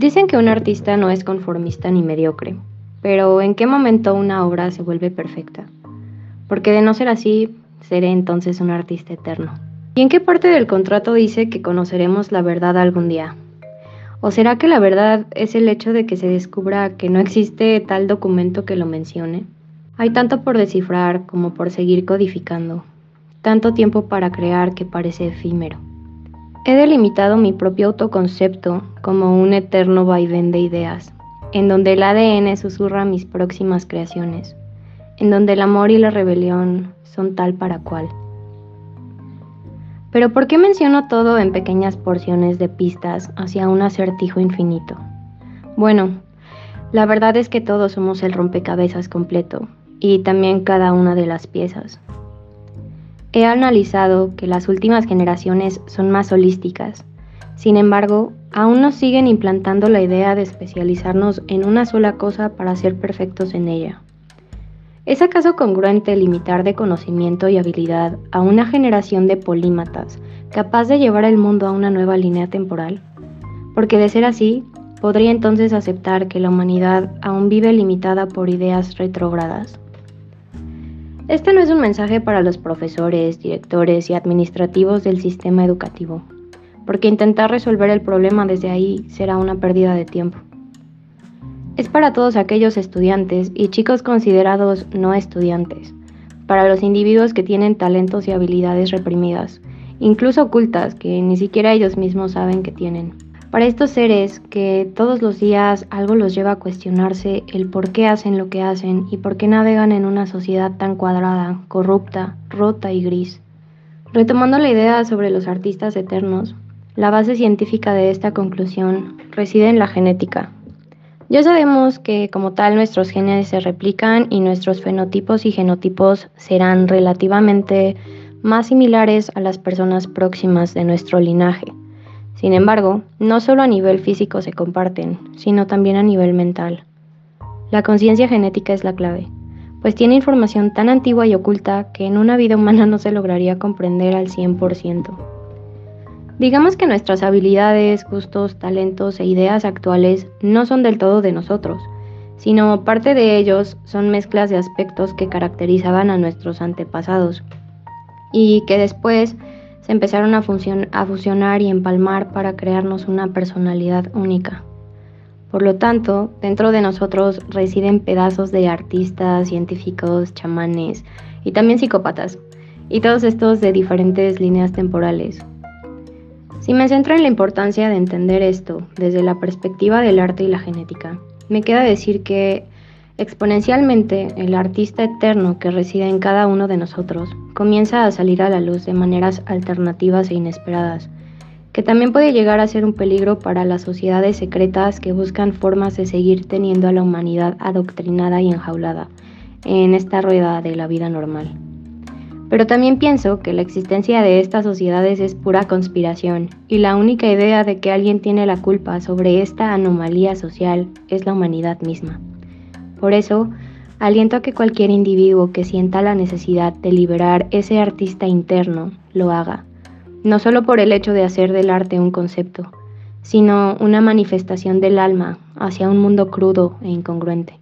Dicen que un artista no es conformista ni mediocre, pero ¿en qué momento una obra se vuelve perfecta? Porque de no ser así, seré entonces un artista eterno. ¿Y en qué parte del contrato dice que conoceremos la verdad algún día? ¿O será que la verdad es el hecho de que se descubra que no existe tal documento que lo mencione? Hay tanto por descifrar como por seguir codificando, tanto tiempo para crear que parece efímero. He delimitado mi propio autoconcepto como un eterno vaivén de ideas, en donde el ADN susurra mis próximas creaciones, en donde el amor y la rebelión son tal para cual. Pero ¿por qué menciono todo en pequeñas porciones de pistas hacia un acertijo infinito? Bueno, la verdad es que todos somos el rompecabezas completo y también cada una de las piezas. He analizado que las últimas generaciones son más holísticas. Sin embargo, aún nos siguen implantando la idea de especializarnos en una sola cosa para ser perfectos en ella. ¿Es acaso congruente limitar de conocimiento y habilidad a una generación de polímatas capaz de llevar el mundo a una nueva línea temporal? Porque de ser así, podría entonces aceptar que la humanidad aún vive limitada por ideas retrógradas. Este no es un mensaje para los profesores, directores y administrativos del sistema educativo, porque intentar resolver el problema desde ahí será una pérdida de tiempo. Es para todos aquellos estudiantes y chicos considerados no estudiantes, para los individuos que tienen talentos y habilidades reprimidas, incluso ocultas que ni siquiera ellos mismos saben que tienen. Para estos seres que todos los días algo los lleva a cuestionarse el por qué hacen lo que hacen y por qué navegan en una sociedad tan cuadrada, corrupta, rota y gris. Retomando la idea sobre los artistas eternos, la base científica de esta conclusión reside en la genética, ya sabemos que como tal nuestros genes se replican y nuestros fenotipos y genotipos serán relativamente más similares a las personas próximas de nuestro linaje. Sin embargo, no solo a nivel físico se comparten, sino también a nivel mental. La conciencia genética es la clave, pues tiene información tan antigua y oculta que en una vida humana no se lograría comprender al 100%. Digamos que nuestras habilidades, gustos, talentos e ideas actuales no son del todo de nosotros, sino parte de ellos son mezclas de aspectos que caracterizaban a nuestros antepasados y que después se empezaron a, a fusionar y empalmar para crearnos una personalidad única. Por lo tanto, dentro de nosotros residen pedazos de artistas, científicos, chamanes y también psicópatas, y todos estos de diferentes líneas temporales, si me centro en la importancia de entender esto desde la perspectiva del arte y la genética, me queda decir que exponencialmente el artista eterno que reside en cada uno de nosotros comienza a salir a la luz de maneras alternativas e inesperadas, que también puede llegar a ser un peligro para las sociedades secretas que buscan formas de seguir teniendo a la humanidad adoctrinada y enjaulada en esta rueda de la vida normal. Pero también pienso que la existencia de estas sociedades es pura conspiración y la única idea de que alguien tiene la culpa sobre esta anomalía social es la humanidad misma. Por eso, aliento a que cualquier individuo que sienta la necesidad de liberar ese artista interno lo haga, no solo por el hecho de hacer del arte un concepto, sino una manifestación del alma hacia un mundo crudo e incongruente.